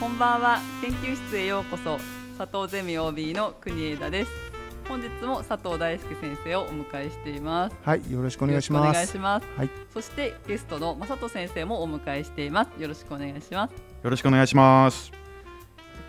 こんばんは。研究室へようこそ。佐藤ゼミ OB の国枝です。本日も佐藤大輔先生をお迎えしています。はいよろしくお願いします。お願いします、はい、そしてゲストの正人先生もお迎えしています。よろしくお願いします。よろしくお願いします。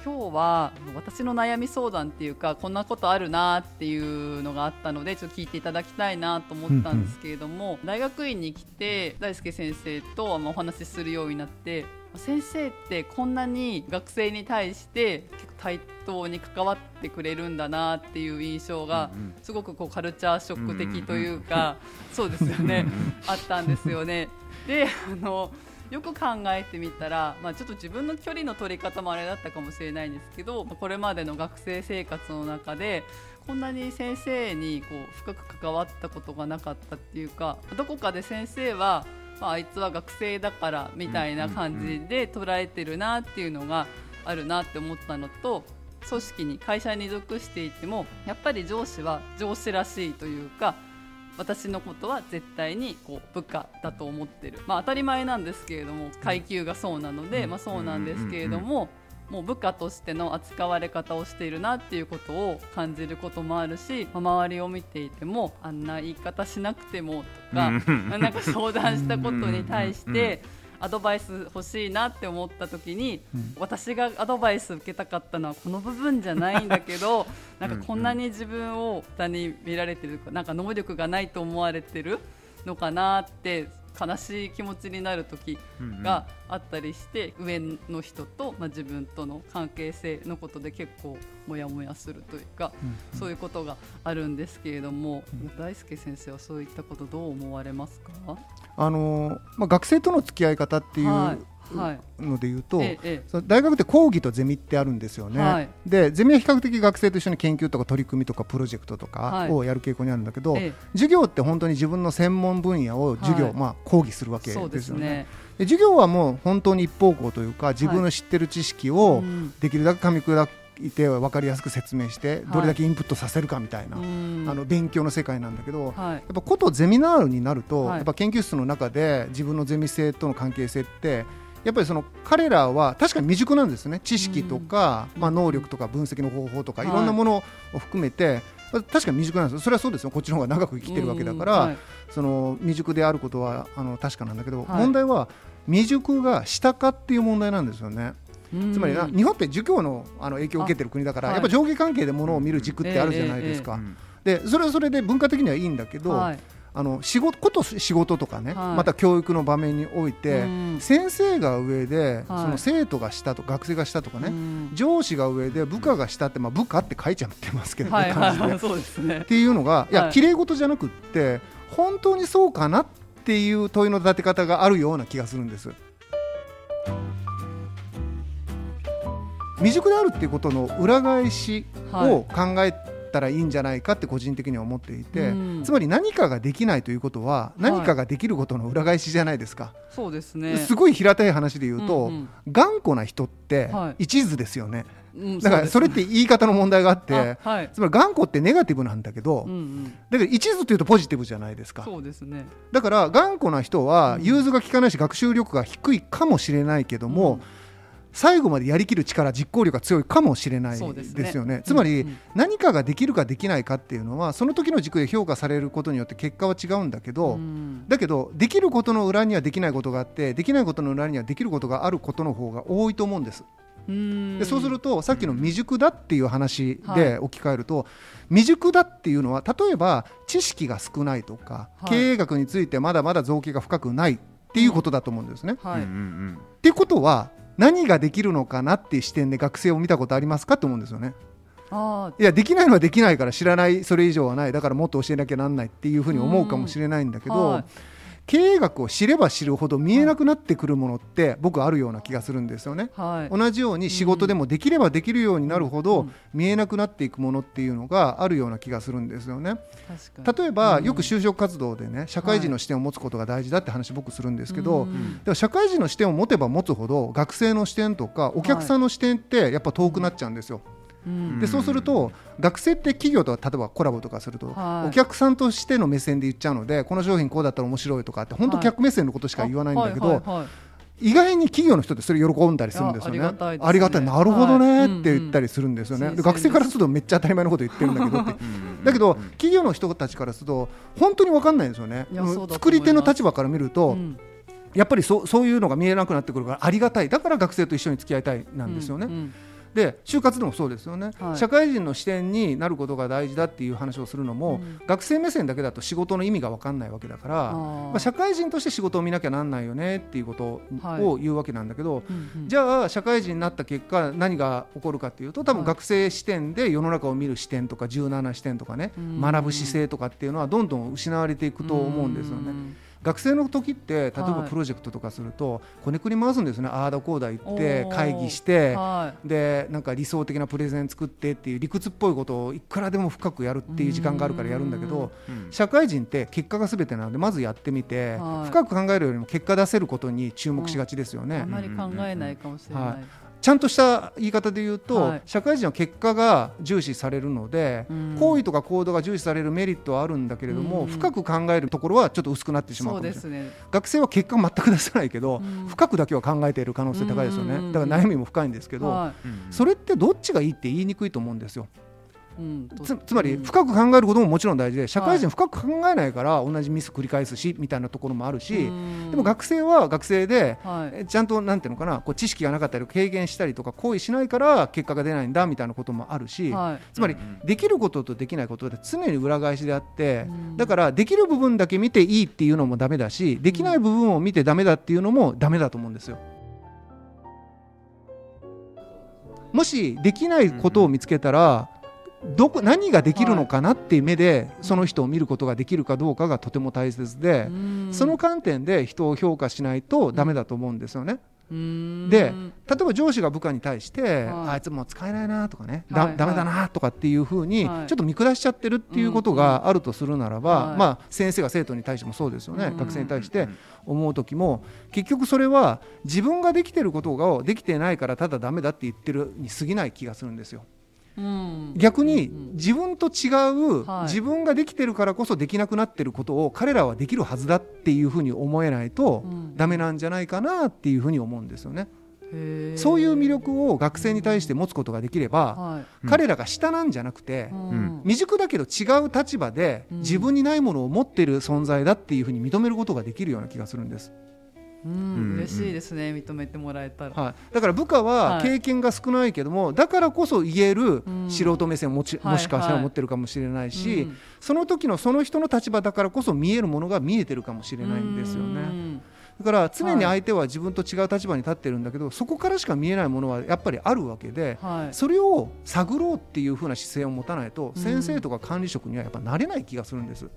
今日は私の悩み相談っていうかこんなことあるなっていうのがあったのでちょっと聞いていただきたいなと思ったんですけれども、うんうん、大学院に来て大輔先生とお話しするようになって先生ってこんなに学生に対して結構対等に関わってくれるんだなっていう印象がすごくこうカルチャーショック的というか、そうですよね。あったんですよね。であのよく考えてみたら、まあ、ちょっと自分の距離の取り方もあれだったかもしれないんですけどこれまでの学生生活の中でこんなに先生にこう深く関わったことがなかったっていうかどこかで先生は、まあ、あいつは学生だからみたいな感じで捉えてるなっていうのがあるなって思ったのと組織に会社に属していてもやっぱり上司は上司らしいというか私のことは絶対にこう部下だと思ってる、まあ、当たり前なんですけれども階級がそうなので、まあ、そうなんですけれども。もう部下としての扱われ方をしているなっていうことを感じることもあるし、まあ、周りを見ていてもあんな言い方しなくてもとか なんか相談したことに対してアドバイス欲しいなって思った時に、うん、私がアドバイス受けたかったのはこの部分じゃないんだけど なんかこんなに自分を他に見られてるなんか能力がないと思われてるのかなって悲しい気持ちになる時があったりして、うんうん、上の人と、まあ、自分との関係性のことで結構モヤモヤするというか、うんうん、そういうことがあるんですけれども、うん、大輔先生はそういったことどう思われますか？あの、まあ、学生との付き合い方っていう、はいのでいうと、ええ、大学って講義とゼミってあるんですよね、はい、でゼミは比較的学生と一緒に研究とか取り組みとかプロジェクトとかをやる傾向にあるんだけど、はい、授業って本当に自分の専門分野を授業、はい、まあ、講義するわけですよね。で授業はもう本当に一方向というか自分の知ってる知識をできるだけ噛み砕いて分かりやすく説明してどれだけインプットさせるかみたいな、はい、あの勉強の世界なんだけど、はい、やっぱことゼミナールになると、はい、やっぱ研究室の中で自分のゼミ生との関係性ってやっぱりその彼らは確かに未熟なんですね。知識とか、まあ、能力とか分析の方法とか、い、ろんなものを含めて確かに未熟なんですそれはそうですよ。こっちの方が長く生きてるわけだから、その未熟であることはあの確かなんだけど、問題は未熟がしたかっていう問題なんですよね。つまり日本って儒教のあの影響を受けてる国だから、やっぱ上下関係でものを見る軸ってあるじゃないですか。でそれはそれで文化的にはいいんだけど、はい、あの仕事こと仕事とかね、はい、また教育の場面において、先生が上で、その生徒が下と学生が下とかね、上司が上で部下が下って、まあ、部下って書いちゃってますけどね、ね。っていうのがいや綺麗事じゃなくって本当にそうかなっていう問いの立て方があるような気がするんです。未熟であるっていうことの裏返しを考えたらいいんじゃないかって個人的には思っていて、つまり何かができないということは何かができることの裏返しじゃないですか、はい、そうですね。すごい平たい話で言うと、うんうん、頑固な人って一途ですよね、だからそれって言い方の問題があって、はい、つまり頑固ってネガティブなんだけど、うんうん、だから一途というとポジティブじゃないですか。そうですね。だから頑固な人は融通が利かないし学習力が低いかもしれないけども、うん最後までやりきる力実行力が強いかもしれないですよね、ね、つまり、何かができるかできないかっていうのはその時の軸で評価されることによって結果は違うんだけど、うん、だけどできることの裏にはできないことがあってできないことの裏にはできることがあることの方が多いと思うんです。でそうするとさっきの未熟だっていう話で置き換えると、はい、未熟だっていうのは例えば知識が少ないとか、はい、経営学についてまだまだ造形が深くないっていうことだと思うんですね。はい、っていうことは何ができるのかなっていう視点で学生を見たことありますかと思うんですよね。いやできないのはできないから知らないそれ以上はない。だからもっと教えなきゃなんないっていうふうに思うかもしれないんだけど、はい、経営学を知れば知るほど見えなくなってくるものって僕あるような気がするんですよね、はい、同じように仕事でもできればできるようになるほど見えなくなっていくものっていうのがあるような気がするんですよね。例えばよく就職活動でね社会人の視点を持つことが大事だって話僕するんですけど、でも社会人の視点を持てば持つほど学生の視点とかお客さんの視点ってやっぱ遠くなっちゃうんですよ、でそうすると学生って企業と例えばコラボとかすると、はい、お客さんとしての目線で言っちゃうのでこの商品こうだったら面白いとかって本当客目線のことしか言わないんだけど、意外に企業の人ってそれ喜んだりするんですよね。ありがたい、なるほどねって言ったりするんですよね。学生からするとめっちゃ当たり前のこと言ってるんだけどって。だけど企業の人たちからすると本当に分かんないんですよね。作り手の立場から見ると。やっぱりそそういうのが見えなくなってくるからありがたいだから学生と一緒に付き合いたいなんですよね。うんうんで就活でもそうですよね、はい、社会人の視点になることが大事だっていう話をするのも、うん、学生目線だけだと仕事の意味が分かんないわけだからまあ、社会人として仕事を見なきゃなんないよねっていうことを言うわけなんだけど、はいじゃあ社会人になった結果何が起こるかっていうと多分学生視点で世の中を見る視点とか柔軟な視点とかね、学ぶ姿勢とかっていうのはどんどん失われていくと思うんですよね。学生の時って例えばプロジェクトとかすると、こねくり回すんですね。ああだこうだ言って会議して、はい、でなんか理想的なプレゼン作ってっていう理屈っぽいことをいくらでも深くやるっていう時間があるからやるんだけど社会人って結果がすべてなのでまずやってみて、はい、深く考えるよりも結果出せることに注目しがちですよね。あまり考えないかもしれない、はいちゃんとした言い方で言うと、はい、社会人は結果が重視されるので、うん、行為とか行動が重視されるメリットはあるんだけれども、うん、深く考えるところはちょっと薄くなってしまうかもしれない、ね、学生は結果全く出さないけど、うん、深くだけは考えている可能性高いですよね、だから悩みも深いんですけど、はい、それってどっちがいいって言いにくいと思うんですよ。つつまり深く考えることももちろん大事で社会人深く考えないから同じミス繰り返すしみたいなところもあるしでも学生は学生でちゃんとなんていうのかなこう知識がなかったり軽減したりとか行為しないから結果が出ないんだみたいなこともあるしつまりできることとできないことで常に裏返しであってだからできる部分だけ見ていいっていうのもダメだしできない部分を見てダメだっていうのもダメだと思うんですよ。もしできないことを見つけたら、どこ何ができるのかなっていう目でその人を見ることができるかどうかがとても大切でその観点で人を評価しないとダメだと思うんですよね。で例えば上司が部下に対して、はい、あいつもう使えないなとかねだ、はい、だめだなとかっていうふうに、はい、ちょっと見下しちゃってるっていうことがあるとするならば、まあ、先生が生徒に対してもそうですよね。学生に対して思う時も結局それは自分ができてることができてないからただだめだって言ってるに過ぎない気がするんですよ。逆に自分と違う、自分ができてるからこそできなくなってることを彼らはできるはずだっていうふうに思えないとダメなんじゃないかなっていうふうに思うんですよね。そういう魅力を学生に対して持つことができれば、はい、彼らが下なんじゃなくて、うん、未熟だけど違う立場で自分にないものを持っている存在だっていうふうに認めることができるような気がするんです。うん、嬉しいですね認めてもらえたら、はい、だから部下は経験が少ないけども、はい、だからこそ言える素人目線をもち、もしかしたら持ってるかもしれないし、はいはい、その時のその人の立場だからこそ見えるものが見えてるかもしれないんですよね。だから常に相手は自分と違う立場に立ってるんだけど、はい、そこからしか見えないものはやっぱりあるわけで、はい、それを探ろうっていうふうな姿勢を持たないと先生とか管理職にはやっぱなれない気がするんです。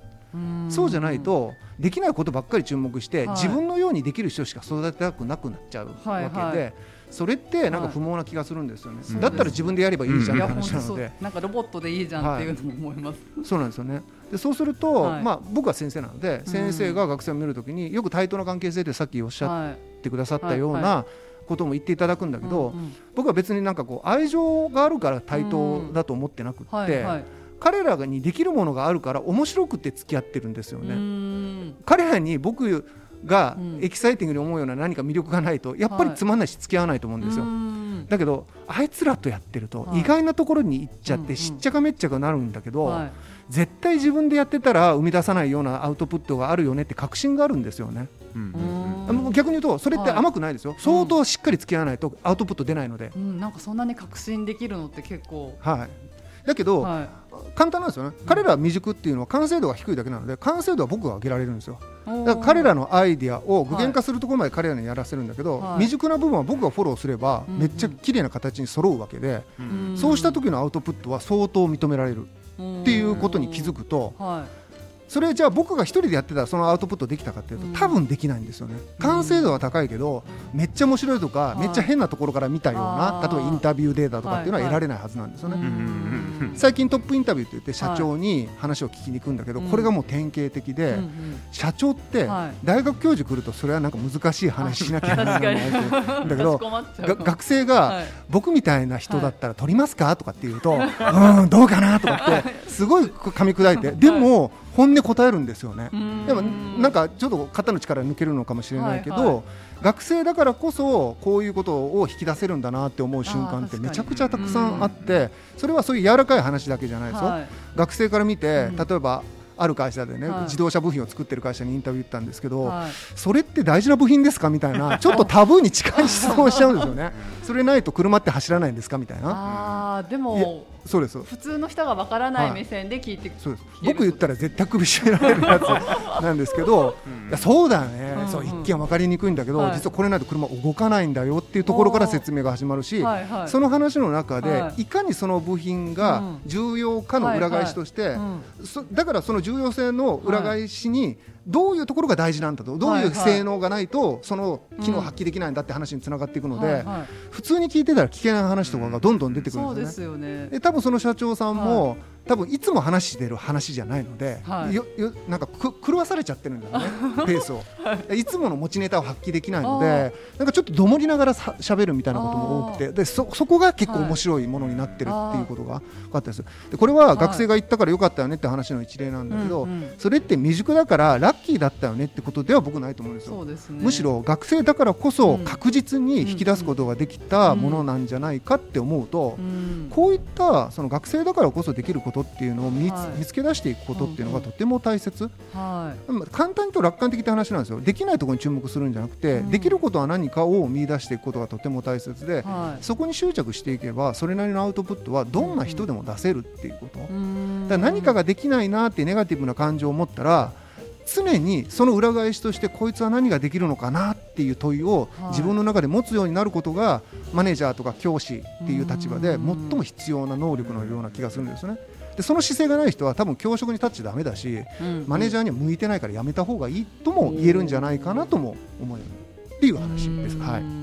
そうじゃないとできないことばっかり注目して、はい、自分のようにできる人しか育てたくなくなっちゃうわけで、それってなんか不毛な気がするんですよね、はい、だったら自分でやればいいじゃんって話なので、なんかロボットでいいじゃんっていうのも思います、そうなんですよね。でそうすると、まあ、僕は先生なので先生が学生を見るときによく対等な関係性ってさっきおっしゃってくださったような、ことも言っていただくんだけど、僕は別になんかこう愛情があるから対等だと思ってなくって、彼らにできるものがあるから面白くて付き合ってるんですよね。彼らに僕がエキサイティングに思うような何か魅力がないとやっぱりつまんないし付き合わないと思うんですよ。はい、だけどあいつらとやってると意外なところに行っちゃってしっちゃかめっちゃかなるんだけど、はい、絶対自分でやってたら生み出さないようなアウトプットがあるよねって確信があるんですよね。逆に言うとそれって甘くないですよ、はい、相当しっかり付き合わないとアウトプット出ないので、うん、なんかそんなに確信できるのって結構。はい。だけど、はい、簡単なんですよね、彼らは未熟っていうのは完成度が低いだけなので完成度は僕が上げられるんですよ。だから彼らのアイディアを具現化するところまで彼らにやらせるんだけど、はい、未熟な部分は僕がフォローすればめっちゃ綺麗な形に揃うわけで、うん。うん、そうした時のアウトプットは相当認められるっていうことに気づくと、はいそれじゃあ僕が一人でやってたらそのアウトプットできたかっていうと多分できないんですよね。完成度は高いけどめっちゃ面白いとかめっちゃ変なところから見たような例えばインタビューデータとかっていうのは得られないはずなんですよね。最近トップインタビューって言って社長に話を聞きに行くんだけどこれがもう典型的で社長って大学教授来るとそれはなんか難しい話しなきゃならないだけど学生が僕みたいな人だったら取りますか？とかって言うとうんどうかな？とかってすごい噛み砕いて。でも本音答えるんですよね。でもなんかちょっと肩の力抜けるのかもしれないけど、はいはい、学生だからこそこういうことを引き出せるんだなって思う瞬間ってめちゃくちゃたくさんあってそれはそういう柔らかい話だけじゃないですよ。はい、学生から見て例えばある会社でね、はい、自動車部品を作ってる会社にインタビューったんですけど、はい、それって大事な部品ですかみたいなちょっとタブーに近い質問をしちゃうんですよね。それないと車って走らないんですかみたいな。あでもそうです。普通の人がわからない目線で聞いて、はい、そうです。僕言ったら絶対首絞められるやつ なんですけど、うん、いやそうだよね、うんうん、そう一見分かりにくいんだけど、はい、実はこれないと車動かないんだよっていうところから説明が始まるし、はいはい、その話の中で、はい、いかにその部品が重要かの裏返しとして、だからその重要性の裏返しに、どういうところが大事なんだとどういう性能がないとその機能発揮できないんだって話につながっていくので、普通に聞いてたら聞けない話とかがどんどん出てくるんですよね。で多分その社長さんも、多分いつも話してる話じゃないので、はい、よよなんかく狂わされちゃってるんだよねペースを、はい、いつもの持ちネタを発揮できないのでなんかちょっとどもりながらしゃべるみたいなことも多くてでそそこが結構面白いものになってるっていうことが分かったですでこれは学生が言ったからよかったよねって話の一例なんだけど、はいそれって未熟だからラッキーだったよねってことでは僕ないと思うんですよ、ね、むしろ学生だからこそ確実に引き出すことができたものなんじゃないかって思うと、こういったその学生だからこそできることっていうのを見,、見つけ出していくことっていうのがとても大切、はい、簡単にと楽観的って話なんですよ。できないところに注目するんじゃなくて、うん、できることは何かを見出していくことがとても大切で、はい、そこに執着していけばそれなりのアウトプットはどんな人でも出せるっていうこと、うん、だ何かができないなってネガティブな感情を持ったら常にその裏返しとしてこいつは何ができるのかなっていう問いを自分の中で持つようになることがマネージャーとか教師っていう立場で最も必要な能力のような気がするんですね。でその姿勢がない人は多分教職に立っちゃだめだし、うん、マネージャーには向いてないからやめた方がいいとも言えるんじゃないかなとも思うっていう話です。はい。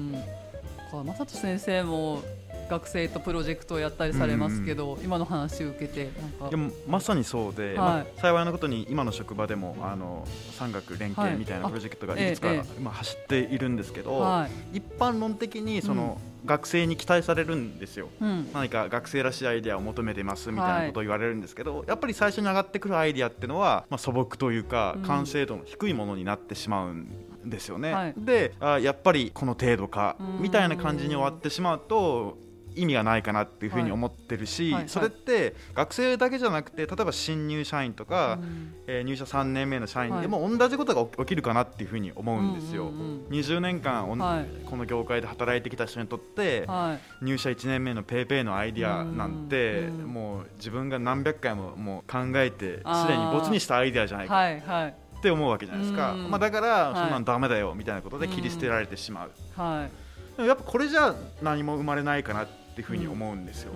正人先生も学生とプロジェクトをやったりされますけど、うん、今の話を受けてでもまさにそうで、はい、まあ、幸いなことに今の職場でもあの産学連携みたいなプロジェクトがいくつか、は走っているんですけど、はい、一般論的にその、うん、学生に期待されるんですよ、うん、何か学生らしいアイデアを求めてますみたいなことを言われるんですけど、やっぱり最初に上がってくるアイデアっていうのは、まあ、素朴というか完成度の低いものになってしまうんですよね。はい、であやっぱりこの程度かみたいな感じに終わってしまうと意味がないかなっていうふうに思ってるし、はいはい、それって学生だけじゃなくて例えば新入社員とか、うん、えー、入社3年目の社員でも同じことが起きるかなっていうふうに思うんですよ。うんうんうん、20年間、はい、この業界で働いてきた人にとって、入社1年目の PayPay のアイディアなんて、うんうん、もう自分が何百回ももう考えてすでに没にしたアイディアじゃないか。はいはい。って思うわけじゃないですか、まあ、だから、そんなのだめだよみたいなことで切り捨てられてしまう、はい、やっぱこれじゃ何も生まれないかなってっていうふうに思うんですよ。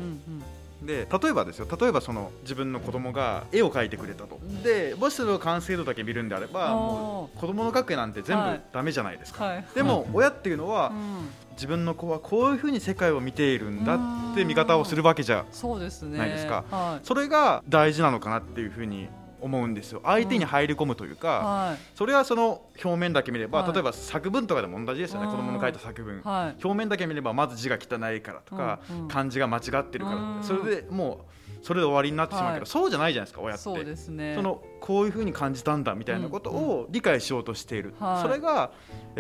で例えばですよ例えばその自分の子供が絵を描いてくれたと。でもしそれを完成度だけ見るんであればもう子供の描く絵なんて全部ダメじゃないですか、はい、でも親っていうのは、うん、自分の子はこういうふうに世界を見ているんだって見方をするわけじゃないですか、ねはい、それが大事なのかなっていうふうに思うんですよ。相手に入り込むというか、はい、それはその表面だけ見れば、はい、例えば作文とかでも同じですよね。子供の書いた作文、はい、表面だけ見ればまず字が汚いからとか、うんうん、漢字が間違ってるからそれでもうそれで終わりになってしまうけど、そうじゃないじゃないですか親って。そうですね。そのこういうふうに感じたんだみたいなことを理解しようとしている、それが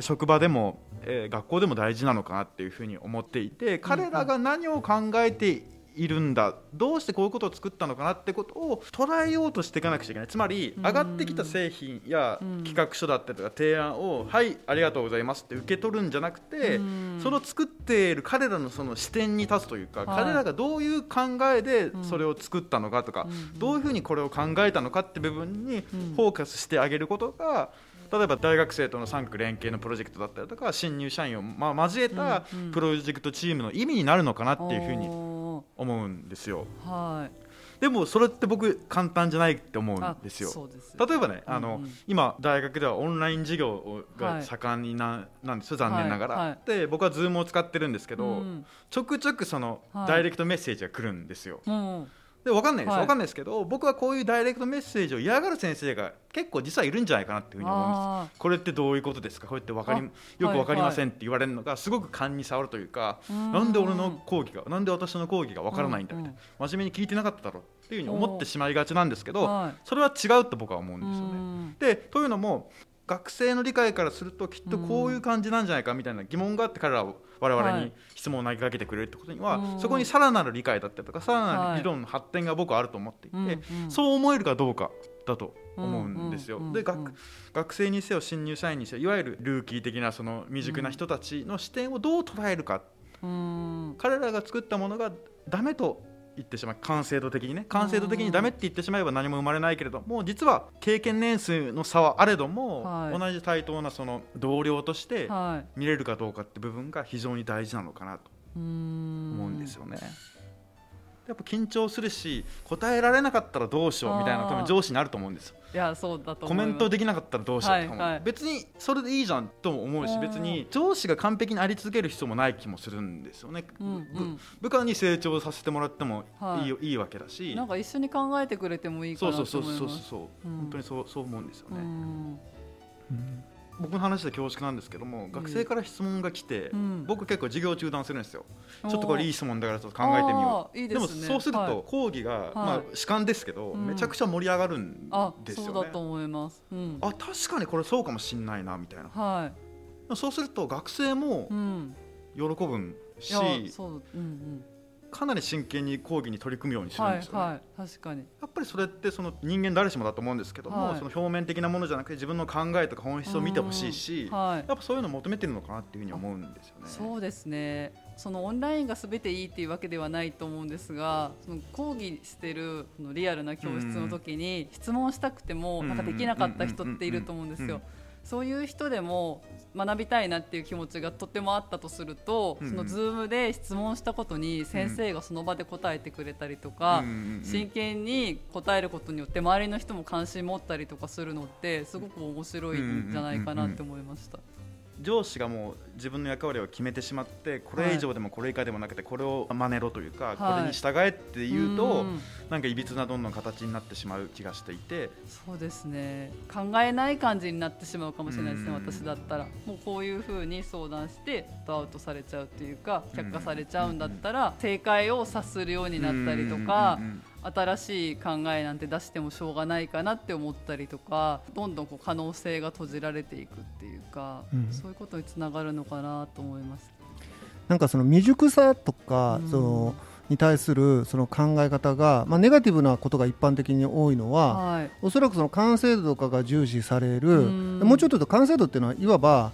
職場でも、えー、学校でも大事なのかなっていうふうに思っていて彼らが何を考えているんだ。どうしてこういうことを作ったのかなってことを捉えようとしていかなくちゃいけない。つまり上がってきた製品や企画書だったりとか提案を「はいありがとうございます」って受け取るんじゃなくてその作っている彼らのその視点に立つというか彼らがどういう考えでそれを作ったのかとかどういうふうにこれを考えたのかって部分にフォーカスしてあげることが例えば大学生との産区連携のプロジェクトだったりとか新入社員をまあ交えたプロジェクトチームの意味になるのかなっていうふうに思うんですよ。はいでもそれって僕簡単じゃないって思うんですよ。す例えばね、あの、うんうん、今大学ではオンライン授業が盛んにな,、なんですよ残念ながら。はいはい、で僕は Zoom を使ってるんですけど、うん、ちょくちょくその、ダイレクトメッセージが来るんですよ。うんで分かんないです、はい、分かんないですけど僕はこういうダイレクトメッセージを嫌がる先生が結構実はいるんじゃないかなっていうふうに思うんです。これってどういうことですか？こうやって分かりよく分かりませんって言われるのがすごく勘に触るというか、なんで俺の講義がなんで私の講義が分からないんだみたいな、真面目に聞いてなかっただろうっていうふうに思ってしまいがちなんですけど、それは違うと僕は思うんですよね。でというのも学生の理解からするときっとこういう感じなんじゃないかみたいな疑問があって彼らは我々に質問を投げかけてくれるってことには、はい、そこにさらなる理解だったりとかさらなる理論の発展が僕はあると思っていて、はいそう思えるかどうかだと思うんですよ。で学学生にせよ新入社員にせよいわゆるルーキー的なその未熟な人たちの視点をどう捉えるか、彼らが作ったものがダメと言ってしまう完成度的にね。完成度的にダメって言ってしまえば何も生まれないけれども実は経験年数の差はあれども、はい、同じ対等なその同僚として見れるかどうかって部分が非常に大事なのかなと思うんですよね。やっぱ緊張するし答えられなかったらどうしようみたいな多分上司になると思うんですよ。いやそうだとコメントできなかったらどうしようとか、はいはい、別にそれでいいじゃんとも思うし別に上司が完璧にあり続ける必要もない気もするんですよね、うんうん、部下に成長させてもらってもい。いはい、いいわけだし。なんか一緒に考えてくれてもいいかなと思います。そうそうそうそう、うん、本当にそうそう思うんですよね。うん僕の話で恐縮なんですけども、学生から質問が来て、うん、僕結構授業中断するんですよちょっとこれいい質問だからちょっと考えてみよう。で、ね,、もそうすると講義が、はい、まあ、主観ですけど、めちゃくちゃ盛り上がるんですよね、そうだと思います、うん、あ確かにこれそうかもしんないなみたいな、はい、そうすると学生も喜ぶんし、そううんうんかなり真剣に講義に取り組むようにするんですよね、はいはい、確かに。やっぱりそれってその人間誰しもだと思うんですけども、はい、その表面的なものじゃなくて自分の考えとか本質を見てほしいし、はい、やっぱそういうのを求めてるのかなっていうふうに思うんですよね。そうですね。そのオンラインがすべていいっていうわけではないと思うんですがその講義してるそのリアルな教室の時に質問したくてもなんかできなかった人っていると思うんですよ。そういう人でも学びたいなっていう気持ちがとてもあったとすると、うん、その Zoom で質問したことに先生がその場で答えてくれたりとか、うん、真剣に答えることによって周りの人も関心持ったりとかするのってすごく面白いんじゃないかなって思いました。上司がもう自分の役割を決めてしまってこれ以上でもこれ以下でもなくてこれを真似ろというか、これに従えって言うと、なんかいびつなどんどん形になってしまう気がしていて。そうですね。考えない感じになってしまうかもしれないですね、私だったら。もうこういうふうに相談してアウトされちゃうっていうか却下されちゃうんだったら、正解を察するようになったりとか。新しい考えなんて出してもしょうがないかなって思ったりとかどんどんこう可能性が閉じられていくっていうか、うん、そういうことにつながるのかなと思います。なんかその未熟さとか、うん、そのに対するその考え方が、まあ、ネガティブなことが一般的に多いのは、はい、おそらくその完成度とかが重視される、うん、もうちょっと言うと完成度っていうのはいわば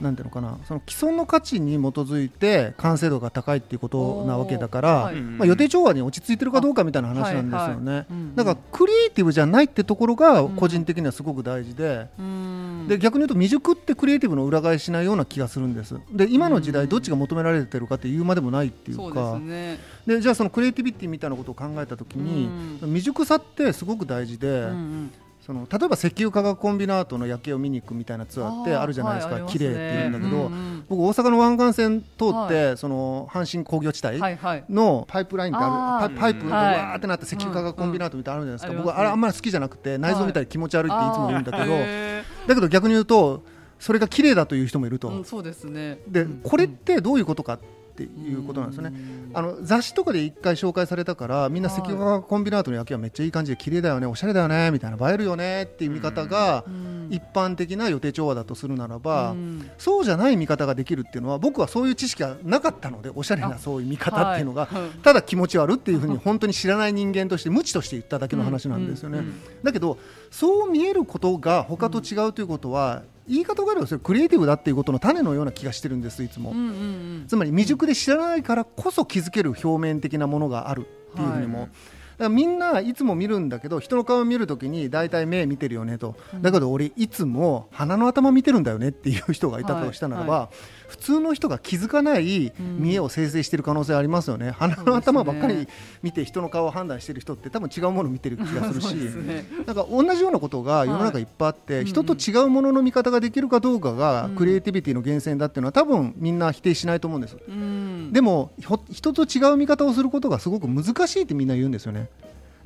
なんていうのかなその既存の価値に基づいて完成度が高いっていうことなわけだから、はい、まあ、予定調和に落ち着いてるかどうかみたいな話なんですよね、だからクリエイティブじゃないってところが個人的にはすごく大事で。うん、で逆に言うと未熟ってクリエイティブの裏返しないような気がするんです。で今の時代どっちが求められてるかっていうまでもないっていうか。で、ね、じゃあそのクリエイティビティみたいなことを考えた時に未熟さってすごく大事で。うんその例えば石油化学コンビナートの夜景を見に行くみたいなツアーってあるじゃないですか、はい、綺麗って言うんだけど、うんうん、僕大阪の湾岸線通って、はい、その阪神工業地帯のパイプラインってある、パイプがわーってなった石油化学コンビナートみたいなのあるじゃないですか、僕あれあんまり好きじゃなくて内臓見たり気持ち悪いっていつも言うんだけど、だけど逆に言うとそれが綺麗だという人もいると、うん、そうですね。で、これってどういうことかっていうことなんですよね。あの雑誌とかで一回紹介されたからみんな石油化学コンビナートの夜景はめっちゃいい感じで綺麗だよねおしゃれだよねみたいな映えるよねっていう見方が一般的な予定調和だとするならばそうじゃない見方ができるっていうのは僕はそういう知識がなかったのでおしゃれなそういう見方っていうのがただ気持ち悪っていうふうに本当に知らない人間として無知として言っただけの話なんですよね。だけどそう見えることが他と違うということは言い方があればそれクリエイティブだっていうことの種のような気がしてるんですいつも、うんうんうん、つまり未熟で知らないからこそ気づける表面的なものがあるっていうふうにも、はい。だからみんないつも見るんだけど人の顔を見るときに大体目見てるよねと、だけど俺いつも鼻の頭見てるんだよねっていう人がいたとしたならば、はいはい、普通の人が気づかない見栄を生成している可能性ありますよね、うん、鼻の頭ばっかり見て人の顔を判断している人って多分違うものを見てる気がするし ね、なんか同じようなことが世の中いっぱいあって、はい、人と違うものの見方ができるかどうかがクリエイティビティの源泉だっていうのは多分みんな否定しないと思うんです。うんでも人と違う見方をすることがすごく難しいってみんな言うんですよね。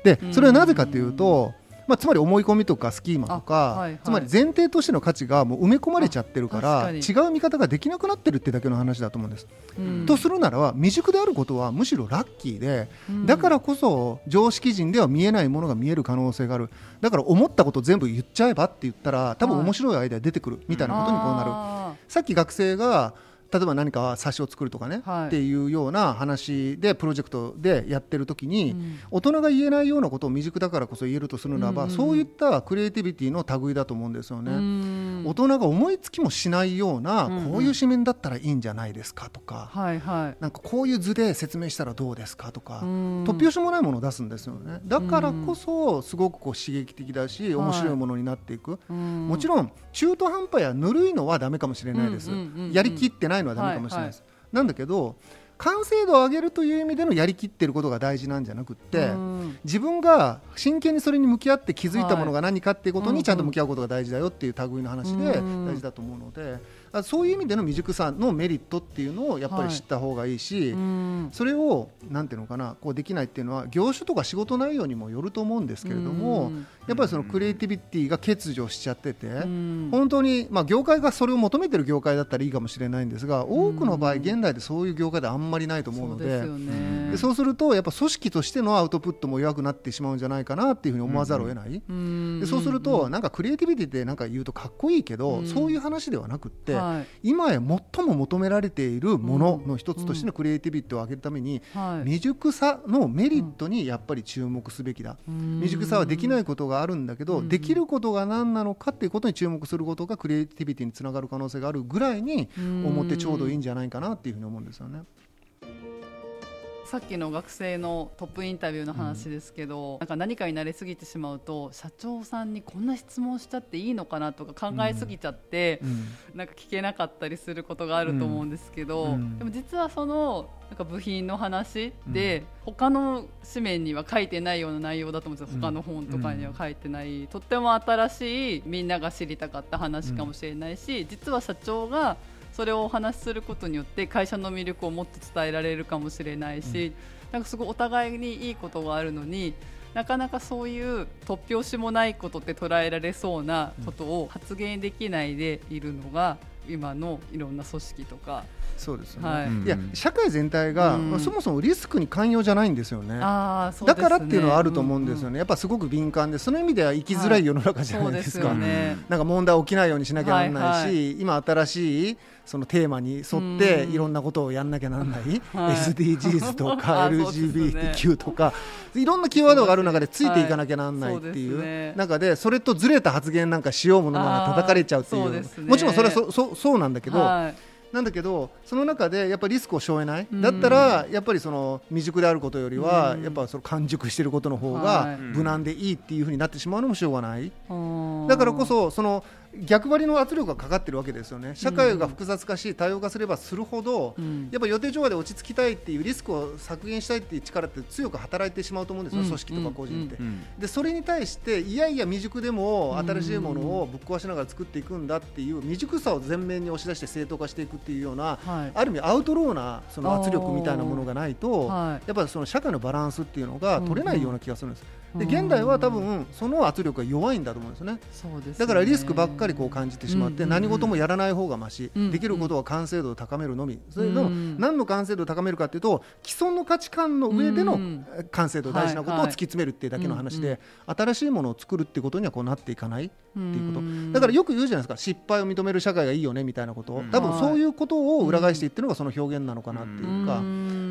でそれはなぜかというと、まあ、つまり思い込みとかスキーマとか、はいはい、つまり前提としての価値がもう埋め込まれちゃってるから違う見方ができなくなってるってだけの話だと思うんです。うん、とするならば未熟であることはむしろラッキーで、うん、だからこそ常識人では見えないものが見える可能性がある。だから思ったこと全部言っちゃえばって言ったら多分面白いアイデア出てくるみたいなことにこうなる。はい、さっき学生が例えば何か冊子を作るとかね、はい、っていうような話でプロジェクトでやってる時に、うん、大人が言えないようなことを未熟だからこそ言えるとするならば、うん。うん、そういったクリエイティビティの類だと思うんですよね。大人が思いつきもしないような、うんうん、こういう紙面だったらいいんじゃないですかとか、はいはい、なんかこういう図で説明したらどうですかとか、突拍子もないものを出すんですよね。だからこそすごくこう刺激的だし面白いものになっていく、はい、もちろん中途半端やぬるいのはダメかもしれないです。やりきってないのはダメかもしれないです。はいはい、なんだけど完成度を上げるという意味でのやりきってることが大事なんじゃなくって自分が真剣にそれに向き合って気づいたものが何かっていうことにちゃんと向き合うことが大事だよっていう類の話で大事だと思うので。そういう意味での未熟さのメリットっていうのをやっぱり知った方がいいし、はい、それをなんていうのかなこうできないっていうのは業種とか仕事内容にもよると思うんですけれどもやっぱりそのクリエイティビティが欠如しちゃってて本当にまあ業界がそれを求めてる業界だったらいいかもしれないんですが多くの場合現代でそういう業界であんまりないと思うのででそうするとやっぱ組織としてのアウトプットも弱くなってしまうんじゃないかなっていうふうに思わざるを得ない。でそうするとなんかクリエイティビティってなんか言うとかっこいいけどそういう話ではなくって、はい、今や最も求められているものの一つとしてのクリエイティビティを上げるために、未熟さのメリットにやっぱり注目すべきだ、未熟さはできないことがあるんだけど、できることが何なのかっていうことに注目することがクリエイティビティにつながる可能性があるぐらいに思ってちょうどいいんじゃないかなっていうふうに思うんですよね。さっきの学生のトップインタビューの話ですけど、うん、なんか何かに慣れすぎてしまうと社長さんにこんな質問しちゃっていいのかなとか考えすぎちゃって、うん、なんか聞けなかったりすることがあると思うんですけど、うん、でも実はそのなんか部品の話で、他の紙面には書いてないような内容だと思うんですよ、他の本とかには書いてない、とっても新しいみんなが知りたかった話かもしれないし、実は社長がそれをお話しすることによって会社の魅力をもっと伝えられるかもしれないし、うん、なんかすごいお互いにいいことがあるのになかなかそういう突拍子もないことって捉えられそうなことを発言できないでいるのが今のいろんな組織とか。そうですよね、はい、いや社会全体が、うん、そもそもリスクに寛容じゃないんですよね、ね、だからっていうのはあると思うんですよね、うんうん、やっぱすごく敏感でその意味では生きづらい世の中じゃないですか、はい。すね、なんか問題起きないようにしなきゃならないし、はいはい、今新しいそのテーマに沿っていろんなことをやんなきゃならない、はい、SDGs とか LGBTQ とか、いろんなキーワードがある中でついていかなきゃならないっていう。中でそれとずれた発言なんかしようものなら叩かれちゃうっていう、ね、もちろんそれはそそそうなんだけど、はい。なんだけどその中でやっぱりリスクを背負えない、だったらやっぱりその未熟であることよりは、やっぱその完熟していることの方が無難でいいっていうふうになってしまうのもしょうがない、だからこそその逆張りの圧力がかかってるわけですよね。社会が複雑化し多様化すればするほど、うん、やっぱ予定調和で落ち着きたいっていうリスクを削減したいっていう力って強く働いてしまうと思うんですよ、うん、組織とか個人って、うん、でそれに対していやいや未熟でも新しいものをぶっ壊しながら作っていくんだっていう未熟さを前面に押し出して正当化していくっていうような、はい、ある意味アウトローなその圧力みたいなものがないと、やっぱりその社会のバランスっていうのが取れないような気がするんです。で現代は多分その圧力が弱いんだと思うんですね、ね、だからリスクばっかりこう感じてしまって、何事もやらない方がまし、できることは完成度を高めるのみ、それでも何の完成度を高めるかというと既存の価値観の上での完成度、大事なことを突き詰めるっていうだけの話で、新しいものを作るってことにはこうなっていかないっていうこと。だからよく言うじゃないですか失敗を認める社会がいいよねみたいなこと。多分そういうことを裏返していってるのがその表現なのかなっていうか、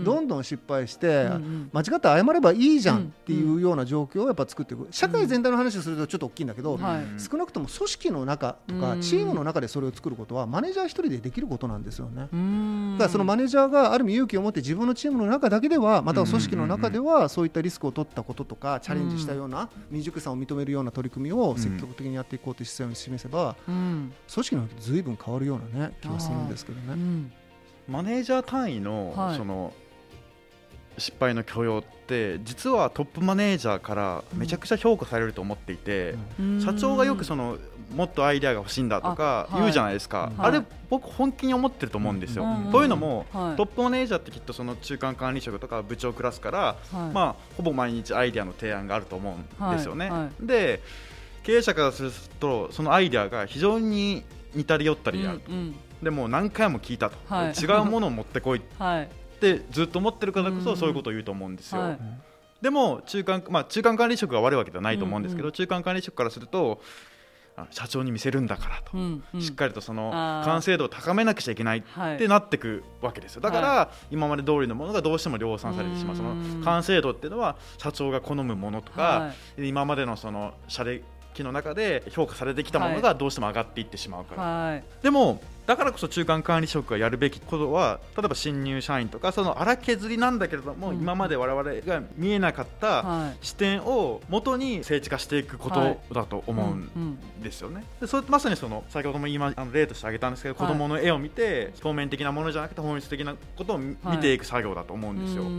どんどん失敗して、間違って謝ればいいじゃんっていうような状況をやっぱ作っていく。社会全体の話をするとちょっと大きいんだけど、少なくとも組織の中とかチームの中でそれを作ることはマネージャー一人でできることなんですよね。だからそのマネージャーがある意味勇気を持って自分のチームの中だけではまたは組織の中ではそういったリスクを取ったこととかチャレンジしたような未熟さを認めるような取り組みを積極的にやっていこうという姿勢を示せば、組織のずいぶん変わるような、ね、気がするんですけどね。マネージャー単位の、はい、その失敗の許容って実はトップマネージャーからめちゃくちゃ評価されると思っていて、うん、社長がよくそのもっとアイデアが欲しいんだとか言うじゃないですか、あはい、あれ僕本気に思ってると思うんですよ、うん、というのも、はい、トップマネージャーってきっとその中間管理職とか部長クラスから、はい、まあほぼ毎日アイデアの提案があると思うんですよね、で経営者からするとそのアイデアが非常に似たり寄ったりあると、うんうん、でも何回も聞いたと、違うものを持ってこい ってずっと思ってるからこそそういうことを言うと思うんですよ。でも中間,、まあ、中間管理職が悪いわけではないと思うんですけど、うんうん、中間管理職からすると社長に見せるんだからと、うんうん、しっかりとその完成度を高めなくちゃいけないってなってくわけですよ。だから、今まで通りのものがどうしても量産されてしまう。その完成度っていうのは社長が好むものとか、はい、今までのその社歴の中で評価されてきたものがどうしても上がっていってしまうから、はい、でもだからこそ中間管理職がやるべきことは例えば新入社員とかその荒削りなんだけれども、うん、今まで我々が見えなかった視点をもとに整地化していくことだと思うんですよね。でそれまさにその先ほども今あの例として挙げたんですけど、はい、子どもの絵を見て表面的なものじゃなくて本質的なことを見ていく作業だと思うんですよ。はい、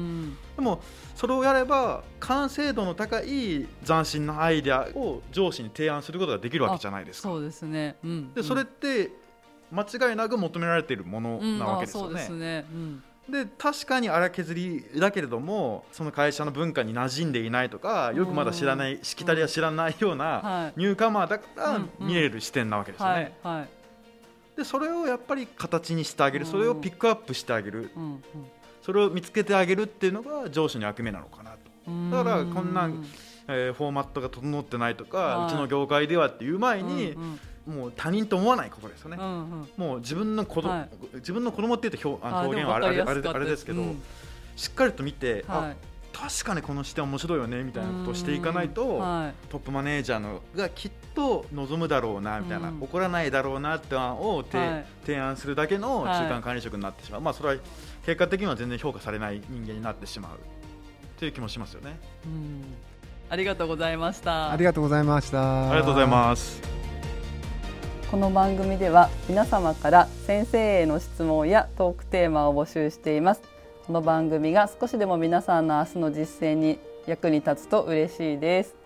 でもそれをやれば完成度の高い斬新なアイデアを上司に提案することができるわけじゃないですか。そうですね、うん、でそれって間違いなく求められているものなわけですよね。うん、ね。で確かに荒削りだけれどもその会社の文化に馴染んでいないとかよくまだ知らないしきたりは知らないようなニューカマーだから見える視点なわけですよね。でそれをやっぱり形にしてあげるそれをピックアップしてあげる。それを見つけてあげるっていうのが上司の役目なのかなと。だからこんな、えー、フォーマットが整ってないとかうちの業界ではっていう前に、うんうんもう他人と思わないことですよね、うんうん、もう自分の子供、はい、自分の子供っていうと表あ表現はあれあれあれあれですけど、うん、しっかりと見て、はい、確かにこの視点面白いよねみたいなことをしていかないと、はい、トップマネージャーのがきっと望むだろうなみたいな、うん、怒らないだろうなって案を、提案するだけの中間管理職になってしまう、まあそれは結果的には全然評価されない人間になってしまうという気もしますよね。ありがとうございました。ありがとうございました。ありがとうございます。この番組では皆様から先生への質問やトークテーマを募集しています。この番組が少しでも皆さんの明日の実践に役に立つと嬉しいです。